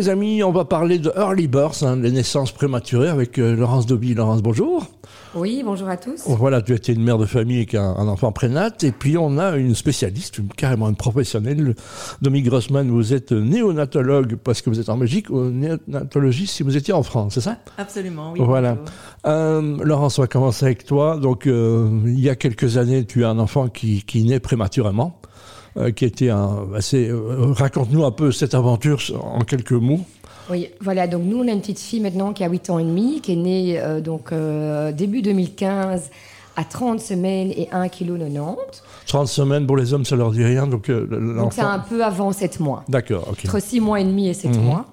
Les amis, on va parler de early birth, hein, les naissances prématurées avec euh, Laurence Dobby. Laurence, bonjour. Oui, bonjour à tous. Voilà, tu étais une mère de famille avec un, un enfant prénat. Et puis, on a une spécialiste, une- carrément une professionnelle. Domi Grossman, vous êtes néonatologue parce que vous êtes en Belgique, ou néonatologiste si vous étiez en France, c'est ça? Absolument, oui. Voilà. Euh, Laurence, on va commencer avec toi. Donc, euh, il y a quelques années, tu as un enfant qui, qui naît prématurément, euh, qui était un, assez. euh, Raconte-nous un peu cette aventure en quelques mots. Oui, voilà, donc nous, on a une petite fille maintenant qui a 8 ans et demi, qui est née euh, donc euh, début 2015 à 30 semaines et 1,90 kg. 30 semaines pour les hommes, ça leur dit rien. Donc, euh, Donc c'est un peu avant 7 mois. D'accord, ok. Entre 6 mois et demi et 7 Mhm. mois.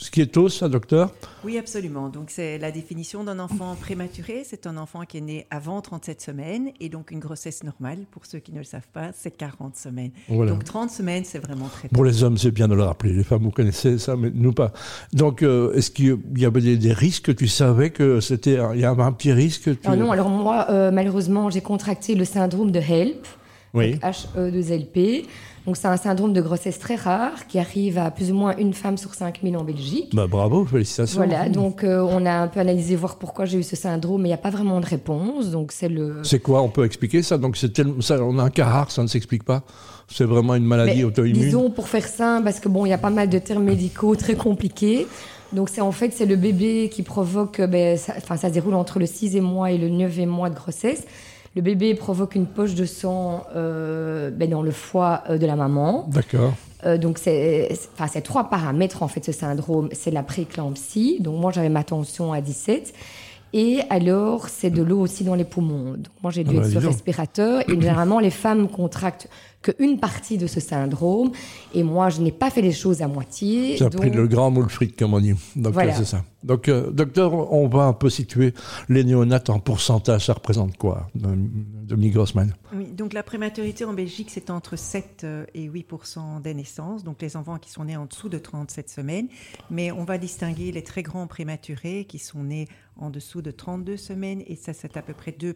Ce qui est tôt, ça, docteur Oui, absolument. Donc, c'est la définition d'un enfant prématuré. C'est un enfant qui est né avant 37 semaines. Et donc, une grossesse normale, pour ceux qui ne le savent pas, c'est 40 semaines. Voilà. Donc, 30 semaines, c'est vraiment très Pour les hommes, c'est bien de le rappeler. Les femmes, vous connaissez ça, mais nous pas. Donc, euh, est-ce qu'il y avait des, des risques? Tu savais que c'était, un- il y avait un petit risque tu- Ah non, alors moi, euh, malheureusement, j'ai contracté le syndrome de HELP, Oui. HE2LP. Donc c'est un syndrome de grossesse très rare qui arrive à plus ou moins une femme sur 5000 en Belgique. Bah, bravo, félicitations. Voilà, donc euh, on a un peu analysé voir pourquoi j'ai eu ce syndrome, mais il n'y a pas vraiment de réponse. Donc c'est le. C'est quoi? On peut expliquer ça? Donc, c'est tellement- ça, on a un cas rare, ça ne s'explique pas? C'est vraiment une maladie auto-immune? Disons pour faire simple, parce que bon, il y a pas mal de termes médicaux très compliqués. Donc c'est en fait c'est le bébé qui provoque, euh, ben, ça, enfin ça se déroule entre le 6e mois et le 9e mois de grossesse. Le bébé provoque une poche de sang euh, ben, dans le foie euh, de la maman. D'accord. Euh, donc c'est enfin, trois paramètres en fait ce syndrome. C'est la prééclampsie, donc moi j'avais ma tension à 17. Et alors, c'est de l'eau aussi dans les poumons. Donc, moi, j'ai dû Ah bah, être sur respirateur. Et généralement, les femmes contractent qu'une partie de ce syndrome. Et moi, je n'ai pas fait les choses à moitié. Donc- pris le grand moule fric, comme on dit. Donc, Voilà. c'est ça. Donc, euh, docteur, on va un peu situer les néonates en pourcentage. Ça représente quoi, Dominique Grossman? Oui, donc, la prématurité en Belgique, c'est entre 7 et 8% des naissances. Donc, les enfants qui sont nés en dessous de 37 semaines. Mais on va distinguer les très grands prématurés qui sont nés en dessous de 32 semaines. Et ça, c'est à peu près 2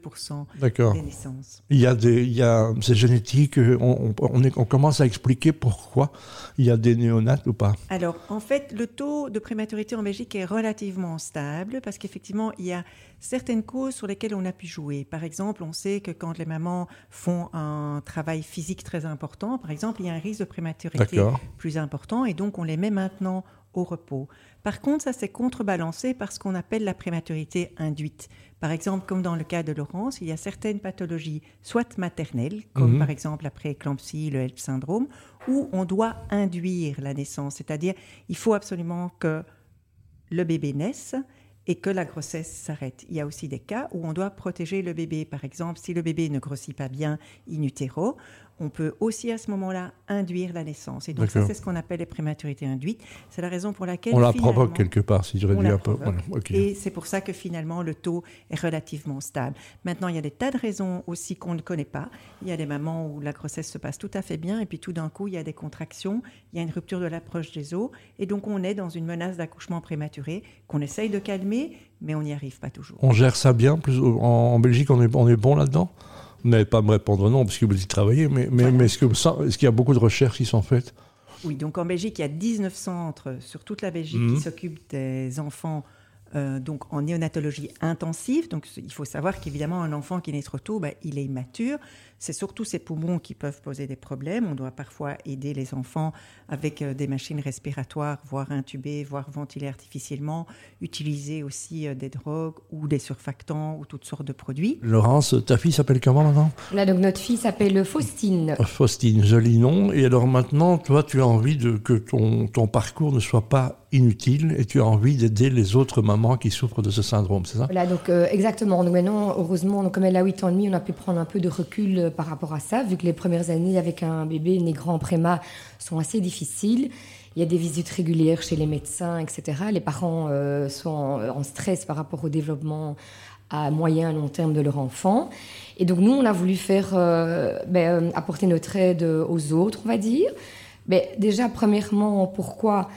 D'accord. des naissances. Il y a des, il y a, c'est génétique. euh, On, on, on est- on commence à expliquer pourquoi il y a des néonates ou pas? Alors, en fait, le taux de prématurité en Belgique est relativement stable parce qu'effectivement, il y a certaines causes sur lesquelles on a pu jouer. Par exemple, on sait que quand les mamans font un travail physique très important, par exemple, il y a un risque de prématurité plus important et donc on les met maintenant au repos. Par contre, ça c'est contrebalancé par ce qu'on appelle la prématurité induite. Par exemple, comme dans le cas de Laurence, il y a certaines pathologies, soit maternelles, comme Mhm. par exemple la prééclampsie, le HELP syndrome, où on doit induire la naissance. C'est-à-dire, il faut absolument que le bébé naisse et que la grossesse s'arrête. Il y a aussi des cas où on doit protéger le bébé. Par exemple, si le bébé ne grossit pas bien in utero, on peut aussi à ce moment-là induire la naissance. Et donc ça, c'est ce qu'on appelle les prématurités induites. C'est la raison pour laquelle On la provoque quelque part, si je réduis un peu. Voilà. Et c'est pour ça que finalement le taux est relativement stable. Maintenant, il y a des tas de raisons aussi qu'on ne connaît pas. Il y a des mamans où la grossesse se passe tout à fait bien et puis tout d'un coup, il y a des contractions, il y a une rupture de l'approche des os et donc on est dans une menace d'accouchement prématuré qu'on essaye de calmer, mais on n'y arrive pas toujours. On gère ça bien. Plus, en, en Belgique, on est, on est bon là-dedans? Vous n'allez pas me répondre non, parce que vous y travaillez, mais, mais, mais est-ce que ça- est-ce qu'il y a beaucoup de recherches qui sont faites? Oui, donc en Belgique, il y a 19 centres sur toute la Belgique Mhm. qui s'occupent des enfants euh, donc en néonatologie intensive. Donc il faut savoir qu'évidemment, un enfant qui naît trop tôt, ben, il est immature. C'est surtout ses poumons qui peuvent poser des problèmes. On doit parfois aider les enfants avec euh, des machines respiratoires, voire intuber, voire ventiler artificiellement, utiliser aussi euh, des drogues ou des surfactants ou toutes sortes de produits. Laurence, ta fille s'appelle comment maintenant? Là, donc notre fille s'appelle Faustine. Faustine, joli nom. Et alors maintenant, toi, tu as envie de, que ton, ton parcours ne soit pas inutile et tu as envie d'aider les autres mamans qui souffrent de ce syndrome, c'est ça? Voilà, donc euh, exactement. Donc maintenant, heureusement, donc, comme elle a 8 ans et demi, on a pu prendre un peu de recul euh, par rapport à ça, vu que les premières années avec un bébé né grand préma sont assez difficiles. Il y a des visites régulières chez les médecins, etc. Les parents euh, sont en, stress par rapport au développement à moyen et long terme de leur enfant. Et donc nous, on a voulu faire ben, apporter notre aide aux autres, on va dire. Mais déjà, premièrement, pourquoi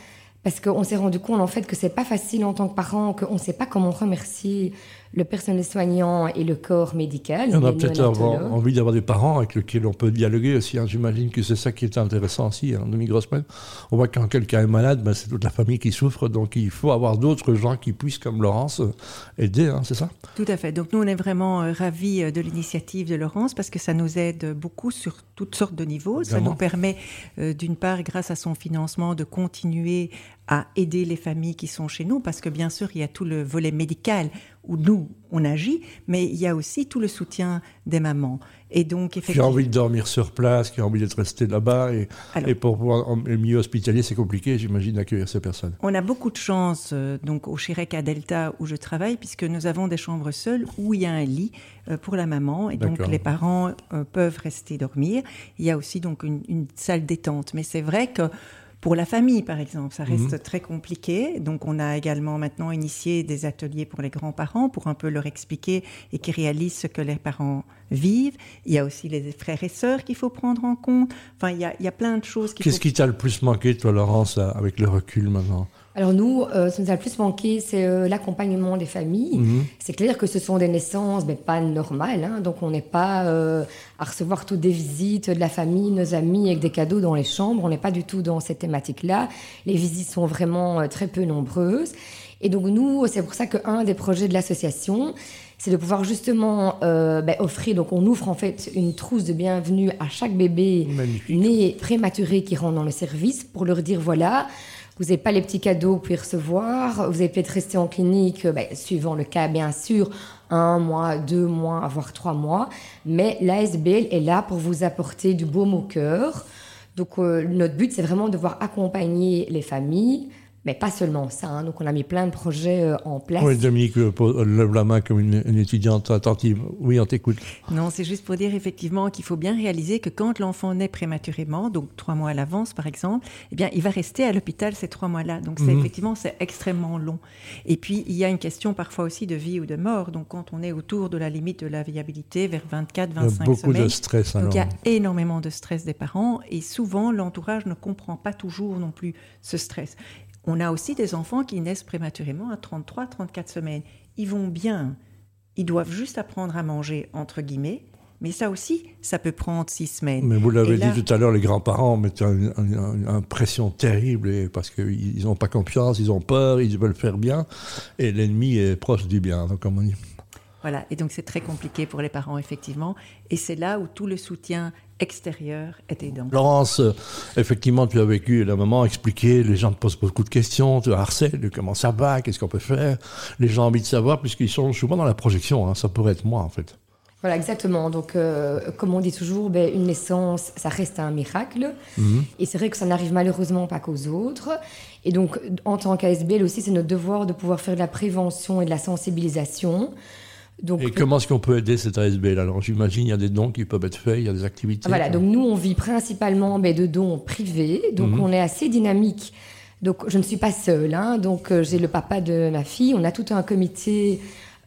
parce qu'on s'est rendu compte en fait que c'est pas facile en tant que parent, qu'on ne sait pas comment remercier le personnel soignant et le corps médical. on a peut-être envie d'avoir des parents avec lesquels on peut dialoguer aussi. Hein. J'imagine que c'est ça qui est intéressant aussi. Hein. Demi Grossman, on voit quand quelqu'un est malade, ben, c'est toute la famille qui souffre. Donc il faut avoir d'autres gens qui puissent, comme Laurence, euh, aider. Hein, c'est ça? Tout à fait. Donc nous, on est vraiment euh, ravis euh, de l'initiative de Laurence parce que ça nous aide beaucoup sur toutes sortes de niveaux. Ça nous permet, d'une part, grâce à son financement, de continuer à aider les familles qui sont chez nous, parce que bien sûr, il y a tout le volet médical où nous, on agit, mais il y a aussi tout le soutien des mamans. Et donc, effectivement... Qui a envie de dormir sur place, qui a envie d'être resté là-bas, et, et, pour pouvoir, en milieu hospitalier, c'est compliqué, j'imagine, d'accueillir ces personnes. On a beaucoup de chance, euh, donc, au Chirec à Delta, où je travaille, puisque nous avons des chambres seules où il y a un lit euh, pour la maman, et donc les parents euh, peuvent rester dormir. Il y a aussi donc une, une salle détente. Mais c'est vrai que pour la famille, par exemple, ça reste mhm. très compliqué. Donc, on a également maintenant initié des ateliers pour les grands-parents pour un peu leur expliquer et qu'ils réalisent ce que les parents vivent. Il y a aussi les frères et sœurs qu'il faut prendre en compte. Enfin, il y a, il y a plein de choses. Qu'est-ce qui t'a le plus manqué, toi, Laurence, avec le recul maintenant? Alors nous, euh, ce qui nous a le plus manqué, c'est euh, l'accompagnement des familles. Mhm. C'est clair que ce sont des naissances, mais pas normales. Hein. donc on n'est pas euh, à recevoir toutes des visites de la famille, nos amis avec des cadeaux dans les chambres. On n'est pas du tout dans cette thématique-là. Les visites sont vraiment très peu nombreuses. Et donc nous, c'est pour ça qu'un des projets de l'association, c'est de pouvoir justement ben, offrir, donc on ouvre en fait une trousse de bienvenue à chaque bébé né prématuré qui rentre dans le service pour leur dire voilà, vous n'avez pas les petits cadeaux que vous pouvez recevoir. Vous allez peut-être rester en clinique, euh, ben, suivant le cas, bien sûr, un mois, deux mois, voire trois mois. Mais l'ASBL est là pour vous apporter du baume au cœur. Donc, euh, notre but, c'est vraiment de voir accompagner les familles, mais pas seulement ça. Hein. Donc, on a mis plein de projets euh, en place. Oui, Dominique lève la main comme une, étudiante attentive. Oui, on t'écoute. Non, c'est juste pour dire effectivement qu'il faut bien réaliser que quand l'enfant naît prématurément, donc trois mois à l'avance par exemple, eh bien, il va rester à l'hôpital ces trois mois-là. Donc, c'est mhm. effectivement, c'est extrêmement long. Et puis, il y a une question parfois aussi de vie ou de mort. Donc, quand on est autour de la limite de la viabilité, vers 24, 25 semaines. Beaucoup de stress. Donc, il y a énormément de stress des parents. Et souvent, l'entourage ne comprend pas toujours non plus ce stress. On a aussi des enfants qui naissent prématurément à 33, 34 semaines. Ils vont bien. Ils doivent juste apprendre à manger, entre guillemets. Mais ça aussi, ça peut prendre six semaines. Mais vous l'avez dit tout à l'heure, les grands-parents mettent une, pression terrible parce qu'ils n'ont pas confiance, ils ont peur, ils veulent faire bien. Et l'ennemi est proche du bien, comme on dit. Voilà, et donc c'est très compliqué pour les parents, effectivement. Et c'est là où tout le soutien extérieur est aidant. Laurence, euh, effectivement, tu as vécu, la maman a expliqué, les gens te posent beaucoup de questions, tu harcèles, comment ça va, qu'est-ce qu'on peut faire? Les gens ont envie de savoir, puisqu'ils sont souvent dans la projection, hein. ça pourrait être moi, en fait. Voilà, exactement. Donc, euh, comme on dit toujours, ben, une naissance, ça reste un miracle. Mhm. Et c'est vrai que ça n'arrive malheureusement pas qu'aux autres. Et donc, en tant qu'ASBL aussi, c'est notre devoir de pouvoir faire de la prévention et de la sensibilisation. Et comment est-ce qu'on peut aider cette ASBL Alors j'imagine il y a des dons qui peuvent être faits, il y a des activités. Voilà, donc nous on vit principalement mais, de dons privés, donc mhm. on est assez dynamique. Donc je ne suis pas seule, hein. donc euh, j'ai le papa de ma fille, on a tout un comité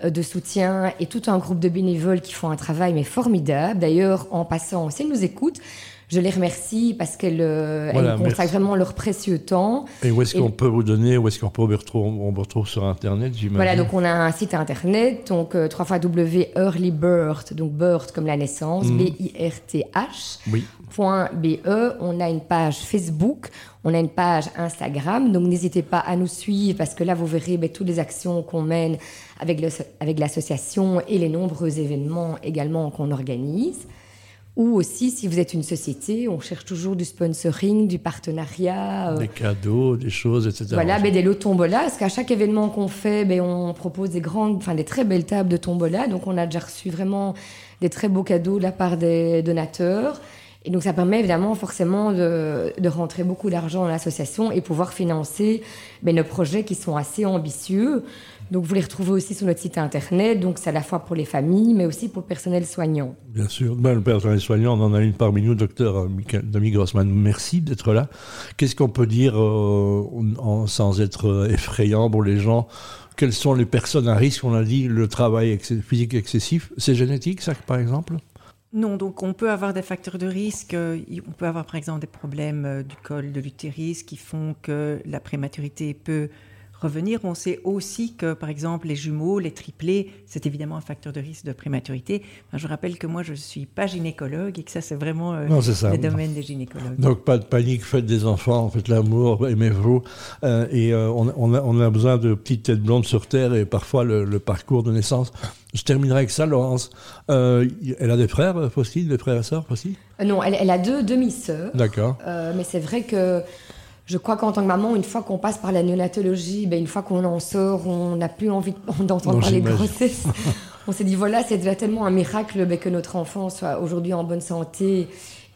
euh, de soutien et tout un groupe de bénévoles qui font un travail mais formidable. D'ailleurs, en passant, si nous écoutent, je les remercie parce qu'elles euh, consacrent vraiment leur précieux temps. Et où est-ce qu'on peut vous donner, où est-ce qu'on peut vous retrouver, on vous retrouve sur Internet, j'imagine Voilà, donc on a un site Internet, donc euh, www.earlybirth, donc birth comme la naissance, mhm. B-I-R-T-H, oui. .be. On a une page Facebook, on a une page Instagram, donc n'hésitez pas à nous suivre parce que là, vous verrez ben, toutes les actions qu'on mène avec l'association et les nombreux événements également qu'on organise. Ou aussi, si vous êtes une société, on cherche toujours du sponsoring, du partenariat. Euh, des cadeaux, des choses, etc. Voilà, ben, des lots tombola, parce qu'à chaque événement qu'on fait, ben, on propose des grandes, enfin des très belles tables de tombola. Donc on a déjà reçu vraiment des très beaux cadeaux de la part des donateurs. Et donc ça permet évidemment forcément de, rentrer beaucoup d'argent dans l'association et pouvoir financer ben, nos projets qui sont assez ambitieux. Donc vous les retrouvez aussi sur notre site internet, donc c'est à la fois pour les familles, mais aussi pour le personnel soignant. Bien sûr, ben, le personnel soignant, on en a une parmi nous, docteur Dami Grossman. Merci d'être là. Qu'est-ce qu'on peut dire euh, sans être euh, effrayant pour les gens? Quelles sont les personnes à risque? On a dit le travail physique excessif. C'est génétique, ça, par exemple? Non, donc on peut avoir des facteurs de risque. Euh, on peut avoir par exemple des problèmes du col de l'utérus qui font que la prématurité peut revenir. On sait aussi que, par exemple, les jumeaux, les triplés, c'est évidemment un facteur de risque de prématurité. je rappelle que moi, je ne suis pas gynécologue et que ça, c'est vraiment euh, le domaine des gynécologues. Donc, pas de panique, faites des enfants, faites l'amour, aimez-vous. Euh, et euh, on, a, on, a, besoin de petites têtes blondes sur Terre et parfois le, parcours de naissance. Je terminerai avec ça, Laurence. elle a des frères, Faucille, des frères et sœurs, Faucille Non, elle, elle, a deux demi-sœurs. D'accord. mais c'est vrai que je crois qu'en tant que maman, une fois qu'on passe par la néonatologie, ben une fois qu'on en sort, on n'a plus envie d'entendre parler de grossesse. on s'est dit, voilà, c'est déjà tellement un miracle ben, que notre enfant soit aujourd'hui en bonne santé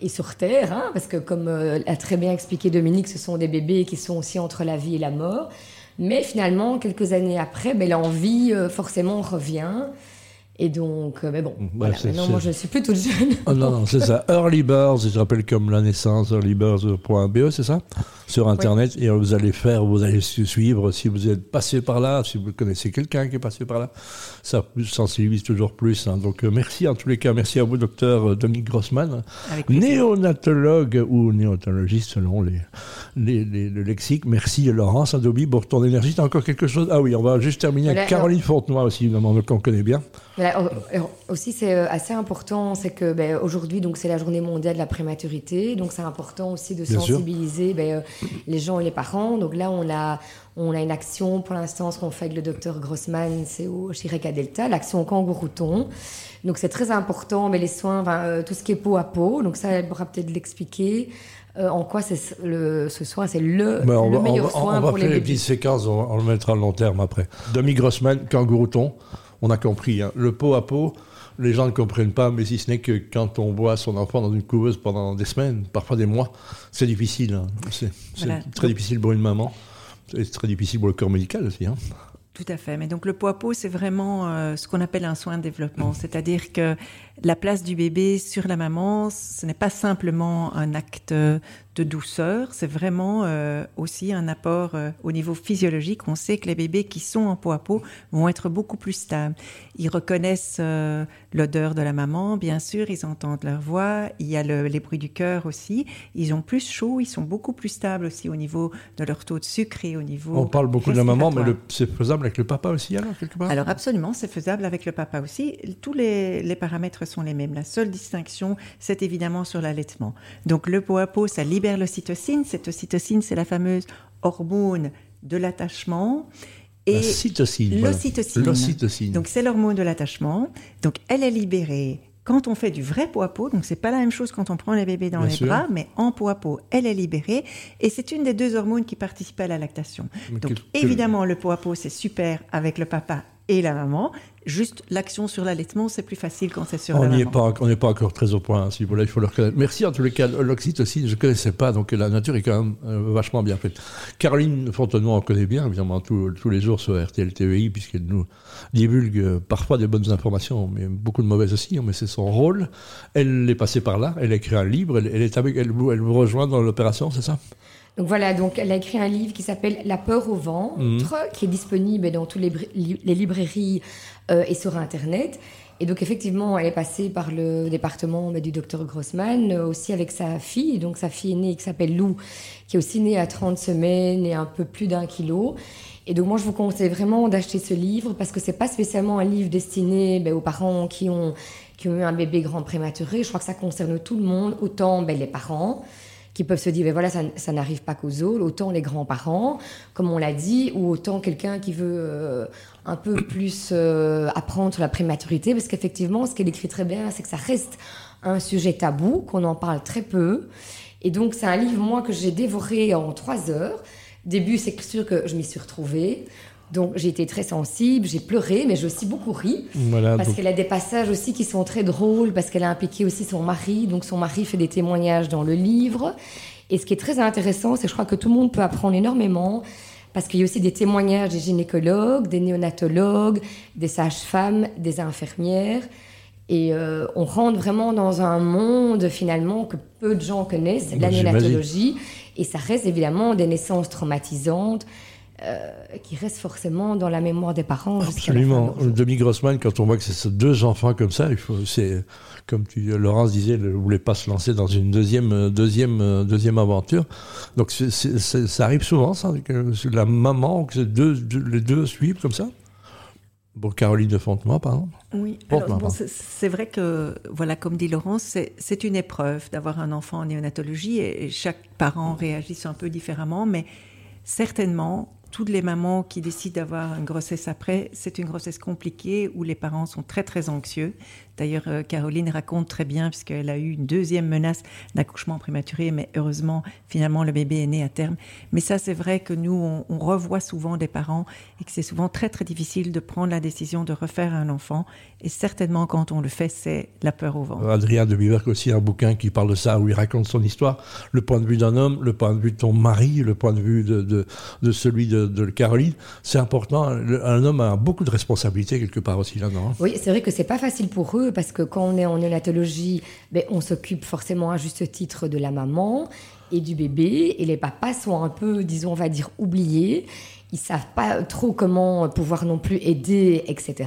et sur Terre, hein, parce que comme euh, a très bien expliqué Dominique, ce sont des bébés qui sont aussi entre la vie et la mort. Mais finalement, quelques années après, ben, l'envie euh, forcément revient. Et donc, euh, mais bon, maintenant, moi, je ne suis plus toute jeune. Oh, non, non, c'est ça. Early Birds, je rappelle comme la naissance, earlybirds.be, c'est ça Sur Internet. Et vous allez faire, vous allez suivre si vous êtes passé par là, si vous connaissez quelqu'un qui est passé par là. Ça sensibilise toujours plus. Hein. Donc, euh, merci en tous les cas. Merci à vous, docteur euh, Dominique Grossman, néonatologue ou néonatologiste selon les, les, le lexique. Merci, Laurence Adobe, pour ton énergie. T'as encore quelque chose? Ah oui, on va juste terminer avec Caroline Fontenoy aussi, évidemment, qu'on connaît bien. Aussi, c'est euh, assez important, c'est que ben, aujourd'hui, donc c'est la journée mondiale de la prématurité, donc c'est important aussi de sensibiliser ben, euh, les gens et les parents. Donc là, on a, on a une action pour l'instant, ce qu'on fait avec le docteur Grossman, c'est au Chireka Delta, l'action Kangourouton. Donc c'est très important, mais les soins, euh, tout ce qui est peau à peau, donc ça, elle pourra peut-être l'expliquer. en quoi c'est le, ce soin, c'est le, le meilleur soin pour les bébés. On va faire les petites séquences, on, le mettra à long terme après. Demi Grossman, Kangourouton on a compris. Hein. Le pot à pot, les gens ne comprennent pas, mais si ce n'est que quand on voit son enfant dans une couveuse pendant des semaines, parfois des mois, c'est difficile. Hein. C'est très difficile pour une maman. C'est très difficile pour le corps médical aussi. Hein. Tout à fait. Mais donc le pot à pot, c'est vraiment euh, ce qu'on appelle un soin de développement. C'est-à-dire que la place du bébé sur la maman, ce n'est pas simplement un acte de douceur, c'est vraiment euh, aussi un apport euh, au niveau physiologique. On sait que les bébés qui sont en peau à peau vont être beaucoup plus stables. Ils reconnaissent euh, l'odeur de la maman, bien sûr, ils entendent leur voix, il y a les bruits du cœur aussi. Ils ont plus chaud, ils sont beaucoup plus stables aussi au niveau de leur taux de sucre et au niveau. On parle beaucoup de la maman, mais c'est faisable avec le papa aussi, alors, quelque part? Alors, absolument, c'est faisable avec le papa aussi. Tous les, les paramètres sont les mêmes. La seule distinction, c'est évidemment sur l'allaitement. Donc le pot à peau, ça libère l'ocytocine. Cette ocytocine, c'est la fameuse hormone de l'attachement. Et l'ocytocine. L'ocytocine. Donc c'est l'hormone de l'attachement. Donc elle est libérée quand on fait du vrai pot à peau, donc c'est pas la même chose quand on prend les bébés dans les bras, mais en pot à peau, elle est libérée et c'est une des deux hormones qui participent à la lactation. donc évidemment, le pot à peau c'est super avec le papa et la maman. Juste l'action sur l'allaitement, c'est plus facile quand c'est sur on la maman. Est pas, on n'est pas encore très au point à ce niveau-là, il faut le reconnaître. Merci en tous les cas. L'oxytocine, je ne connaissais pas, donc la nature est quand même euh, vachement bien faite. Caroline Fontenoy, on connaît bien, évidemment, tous, les jours sur RTL TVI, puisqu'elle nous divulgue euh, parfois des bonnes informations, mais beaucoup de mauvaises aussi, mais c'est son rôle. Elle est passée par là, elle a écrit un livre, elle, est avec, elle, elle vous rejoint dans l'opération, c'est ça? Donc voilà, donc elle a écrit un livre qui s'appelle La peur au ventre, mhm. qui est disponible dans toutes les, les librairies euh, et sur Internet. Et donc effectivement, elle est passée par le département bah, du docteur Grossman, euh, aussi avec sa fille, donc sa fille aînée qui s'appelle Lou, qui est aussi née à 30 semaines et un peu plus d'un kilo. Et donc moi, je vous conseille vraiment d'acheter ce livre parce que c'est pas spécialement un livre destiné bah, aux parents qui ont, qui ont eu un bébé grand prématuré. Je crois que ça concerne tout le monde, autant bah, les parents, qui peuvent se dire, ben voilà, ça, n'arrive pas qu'aux autres, autant les grands-parents, comme on l'a dit, ou autant quelqu'un qui veut euh, un peu plus euh, apprendre la prématurité, parce qu'effectivement, ce qu'elle écrit très bien, c'est que ça reste un sujet tabou, qu'on en parle très peu. Et donc, c'est un livre, moi, que j'ai dévoré en trois heures. Début, c'est sûr que je m'y suis retrouvée. Donc j'ai été très sensible, j'ai pleuré, mais j'ai aussi beaucoup ri. parce qu'elle a des passages aussi qui sont très drôles, parce qu'elle a impliqué aussi son mari. Donc son mari fait des témoignages dans le livre. Et ce qui est très intéressant, c'est que je crois que tout le monde peut apprendre énormément, parce qu'il y a aussi des témoignages des gynécologues, des néonatologues, des sages-femmes, des infirmières. Et euh, on rentre vraiment dans un monde finalement que peu de gens connaissent, la néonatologie. Et ça reste évidemment des naissances traumatisantes qui reste forcément dans la mémoire des parents. Absolument. Demi Grossman, quand on voit que c'est deux enfants comme ça, il faut, c'est comme tu, Laurence disait, elle ne voulait pas se lancer dans une deuxième, deuxième, deuxième aventure. Donc ça arrive souvent, ça, que la maman, que deux, les deux suivent comme ça. Pour Caroline de Fontenoy, par exemple Oui, c'est vrai que, voilà, comme dit Laurence, c'est une épreuve d'avoir un enfant en néonatologie et chaque parent réagit un peu différemment, mais certainement, toutes les mamans qui décident d'avoir une grossesse après, c'est une grossesse compliquée où les parents sont très très anxieux. D'ailleurs, euh, Caroline raconte très bien, puisqu'elle a eu une deuxième menace d'accouchement prématuré, mais heureusement, finalement, le bébé est né à terme. Mais ça, c'est vrai que nous, on, revoit souvent des parents et que c'est souvent très, très difficile de prendre la décision de refaire un enfant. Et certainement, quand on le fait, c'est la peur au ventre. Adrien de Biverc aussi a un bouquin qui parle de ça, où il raconte son histoire, le point de vue d'un homme, le point de vue de ton mari, le point de vue de, de, celui de, de Caroline. C'est important. Un homme a beaucoup de responsabilités quelque part aussi là-dedans. Oui, c'est vrai que c'est pas facile pour eux parce que quand on est en néonatologie, ben, on s'occupe forcément à juste titre de la maman et du bébé, et les papas sont un peu, disons, on va dire, oubliés. Ils savent pas trop comment pouvoir non plus aider, etc.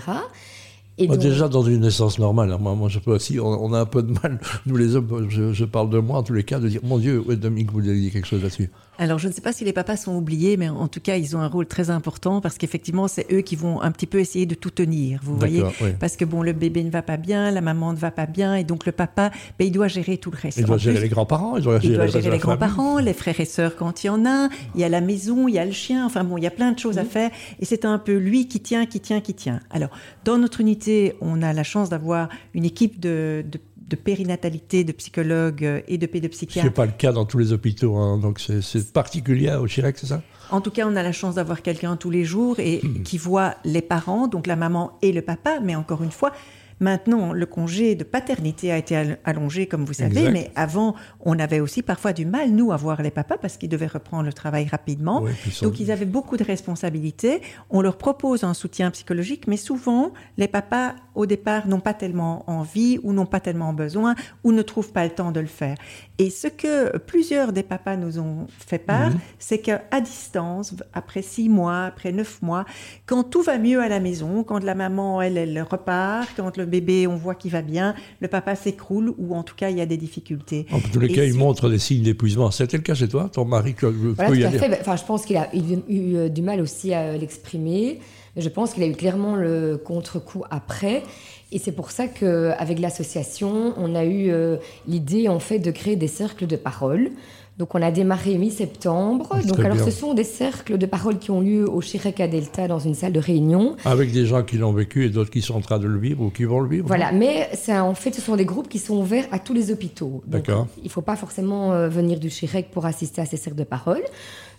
Et Déjà dans une naissance normale, hein. moi, moi je peux aussi, on, a un peu de mal, nous les hommes, je, parle de moi en tous les cas, de dire mon Dieu, Dominique, vous avez dit quelque chose là-dessus. Alors, je ne sais pas si les papas sont oubliés, mais en tout cas, ils ont un rôle très important parce qu'effectivement, c'est eux qui vont un petit peu essayer de tout tenir, vous voyez Parce que bon, le bébé ne va pas bien, la maman ne va pas bien, et donc le papa, ben, il doit gérer tout le reste. Il doit gérer les grands-parents, il doit gérer, les grands-parents, les frères et sœurs quand il y en a, il y a la maison, il y a le chien, enfin bon, il y a plein de choses à faire, et c'est un peu lui qui tient, qui tient, qui tient. Alors, dans notre unité, on a la chance d'avoir une équipe de, de de périnatalité, de psychologues euh, et de pédopsychiatres. Ce n'est pas le cas dans tous les hôpitaux, hein, donc c'est particulier au Chirac, c'est ça? En tout cas, on a la chance d'avoir quelqu'un tous les jours et qui voit les parents, donc la maman et le papa, mais encore une fois, Maintenant, le congé de paternité a été allongé, comme vous savez, mais avant, on avait aussi parfois du mal, nous, à voir les papas parce qu'ils devaient reprendre le travail rapidement. Donc, ils avaient beaucoup de responsabilités. On leur propose un soutien psychologique, mais souvent, les papas, au départ, n'ont pas tellement envie ou n'ont pas tellement besoin ou ne trouvent pas le temps de le faire. Et ce que plusieurs des papas nous ont fait part, mhm. c'est qu'à distance, après six mois, après neuf mois, quand tout va mieux à la maison, quand la maman, elle, elle repart, quand le bébé, on voit qu'il va bien, le papa s'écroule ou en tout cas il y a des difficultés. En tous les cas, il montre des signes d'épuisement. C'était le cas chez toi, ton mari que, voilà, tout à fait. Enfin, je pense qu'il a eu euh, du mal aussi à l'exprimer. Je pense qu'il a eu clairement le contre-coup après. Et c'est pour ça qu'avec l'association, on a eu euh, l'idée en fait de créer des cercles de parole. Donc on a démarré mi-septembre. Donc alors ce sont des cercles de parole qui ont lieu au Chirec à Delta dans une salle de réunion. Avec des gens qui l'ont vécu et d'autres qui sont en train de le vivre ou qui vont le vivre. Voilà, mais en fait ce sont des groupes qui sont ouverts à tous les hôpitaux. D'accord. Il ne faut pas forcément euh, venir du Chirec pour assister à ces cercles de parole.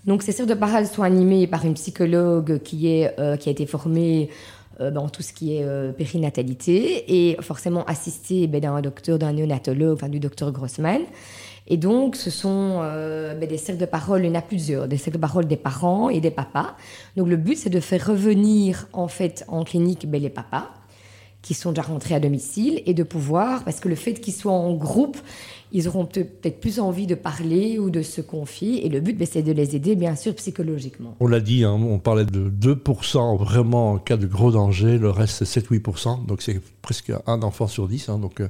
Donc ces cercles de parole sont animés par une psychologue qui, est, euh, qui a été formée euh, dans tout ce qui est périnatalité et forcément assistée ben, d'un docteur, d'un néonatologue, enfin du docteur Grossman. Et donc, ce sont euh, ben, des cercles de parole, il y en a plusieurs, des cercles de parole des parents et des papas. Donc, le but, c'est de faire revenir, en fait, en clinique, ben, les papas qui sont déjà rentrés à domicile et de pouvoir, parce que le fait qu'ils soient en groupe, ils auront peut-être plus envie de parler ou de se confier. Et le but, ben, c'est de les aider, bien sûr, psychologiquement. On l'a dit, hein, on parlait de 2% vraiment en cas de gros danger, le reste, c'est 7-8%. Donc, c'est presque un enfant sur 10. Hein, donc, euh,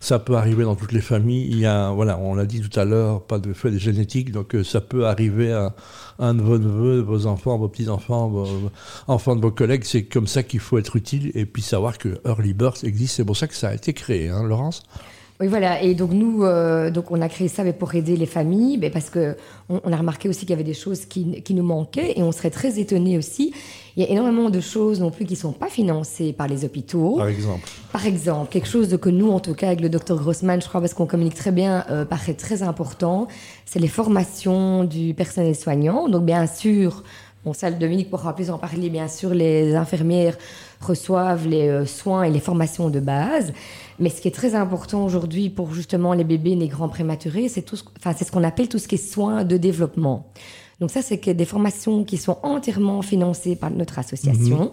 ça peut arriver dans toutes les familles. Il y a, voilà, on l'a dit tout à l'heure, pas de fait génétique. Donc, euh, ça peut arriver à un de vos neveux, vos enfants, vos petits-enfants, vos enfants de vos collègues. C'est comme ça qu'il faut être utile et puis savoir que Early Birth existe. C'est pour ça que ça a été créé, hein, Laurence? Oui, voilà. Et donc nous, euh, donc on a créé ça pour aider les familles, mais parce que on, a remarqué aussi qu'il y avait des choses qui, qui, nous manquaient et on serait très étonnés aussi. Il y a énormément de choses non plus qui sont pas financées par les hôpitaux. Par exemple. Par exemple, quelque chose que nous, en tout cas avec le docteur Grossman, je crois parce qu'on communique très bien, euh, paraît très important, c'est les formations du personnel soignant. Donc bien sûr, bon ça, Dominique pourra plus en parler. Bien sûr, les infirmières reçoivent les euh, soins et les formations de base. Mais ce qui est très important aujourd'hui pour justement les bébés les grands prématurés, c'est tout, ce, enfin, c'est ce qu'on appelle tout ce qui est soins de développement. Donc ça, c'est des formations qui sont entièrement financées par notre association. Mhm.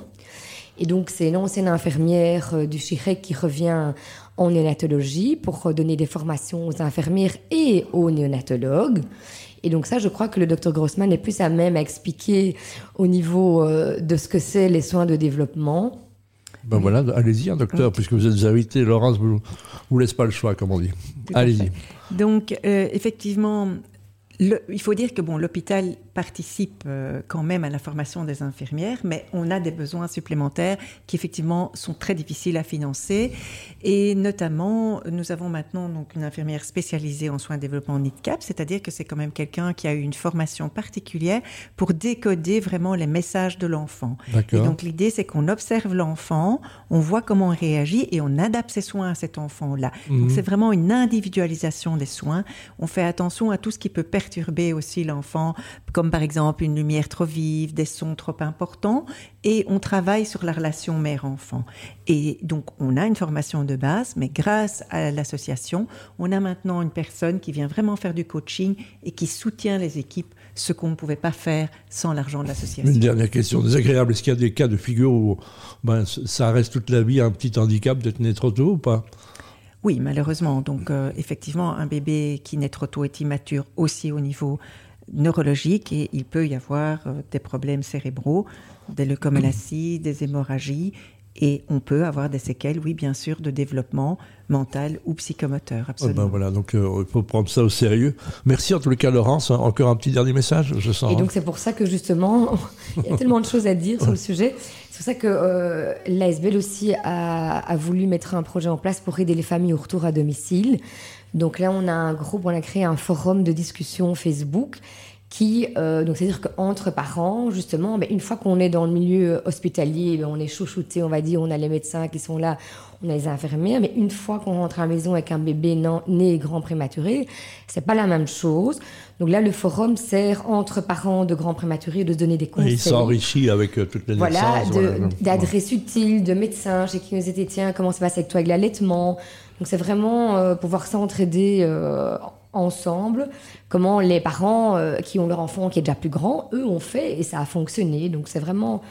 Et donc, c'est l'ancienne infirmière euh, du Chirec qui revient en néonatologie pour donner des formations aux infirmières et aux néonatologues. Et donc ça, je crois que le docteur Grossman est plus à même à expliquer au niveau euh, de ce que c'est les soins de développement. Ben voilà, allez-y, hein, docteur, puisque vous êtes invité. Laurence vous, vous laisse pas le choix, comme on dit. Allez-y. Donc, euh, effectivement, il faut dire que bon, l'hôpital participe euh, quand même à la formation des infirmières, mais on a des besoins supplémentaires qui effectivement sont très difficiles à financer. Et notamment, nous avons maintenant donc une infirmière spécialisée en soins de développement NIDCAP, c'est-à-dire que c'est quand même quelqu'un qui a eu une formation particulière pour décoder vraiment les messages de l'enfant. Et donc l'idée, c'est qu'on observe l'enfant, on voit comment il réagit et on adapte ses soins à cet enfant-là. Donc mhm. c'est vraiment une individualisation des soins. On fait attention à tout ce qui peut perturber aussi l'enfant, comme par exemple une lumière trop vive, des sons trop importants, et on travaille sur la relation mère-enfant. Et donc on a une formation de base, mais grâce à l'association, on a maintenant une personne qui vient vraiment faire du coaching et qui soutient les équipes, ce qu'on ne pouvait pas faire sans l'argent de l'association. Une dernière question désagréable, est-ce qu'il y a des cas de figure où ben, ça reste toute la vie un petit handicap d'être né trop tôt ou pas? Oui, malheureusement. Donc, euh, effectivement, un bébé qui naît trop tôt est immature aussi au niveau neurologique et il peut y avoir euh, des problèmes cérébraux, des leucomalacies, des hémorragies et on peut avoir des séquelles, oui, bien sûr, de développement mental ou psychomoteur. Absolument. ben voilà, donc euh, il faut prendre ça au sérieux. Merci en tout cas, Laurence. Encore un petit dernier message, je sens. Et donc, c'est pour ça que justement, il y a tellement de choses à dire sur le sujet. C'est pour ça que euh, l'ASBL aussi a, a, voulu mettre un projet en place pour aider les familles au retour à domicile. Donc là, on a un groupe, on a créé un forum de discussion Facebook qui, euh, donc c'est-à-dire qu'entre parents, justement, mais une fois qu'on est dans le milieu hospitalier, ben, on est chouchouté, on va dire, on a les médecins qui sont là, on a les infirmières, mais une fois qu'on rentre à la maison avec un bébé né grand prématuré, c'est pas la même chose. Donc là, le forum sert entre parents de grands prématurés de donner des conseils. il s'enrichit avec euh, toutes les voilà, d'adresses utiles, de médecins chez qui nous étaient, tiens, comment ça passe avec toi avec l'allaitement? Donc c'est vraiment euh, pouvoir s'entraider euh, ensemble, comment les parents euh, qui ont leur enfant qui est déjà plus grand, eux ont fait et ça a fonctionné. Donc c'est vraiment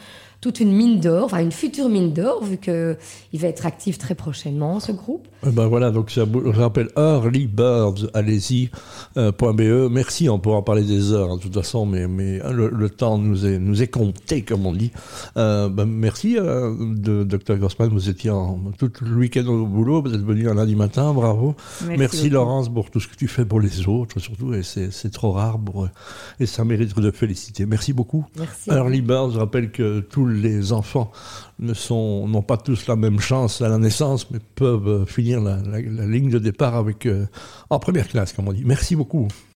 toute une mine d'or, enfin une future mine d'or, vu qu'il va être actif très prochainement, ce groupe. Eh ben voilà, donc je rappelle Earlybirds, allez-y, euh, .be. Merci, on pourra en parler des heures, hein, de toute façon, mais, mais hein, le, temps nous est, nous est compté, comme on dit. Euh, ben, merci, euh, de, Dr Grossman, vous étiez en, tout le week-end au boulot, vous êtes venu un lundi matin, bravo. Merci, Laurence pour tout ce que tu fais pour les autres, surtout, et c'est trop rare, pour, et ça mérite de féliciter. Merci beaucoup. Merci. Earlybirds, je rappelle que tout les enfants ne sont, n'ont pas tous la même chance à la naissance, mais peuvent finir la, ligne de départ avec, euh, en première classe, comme on dit. Merci beaucoup.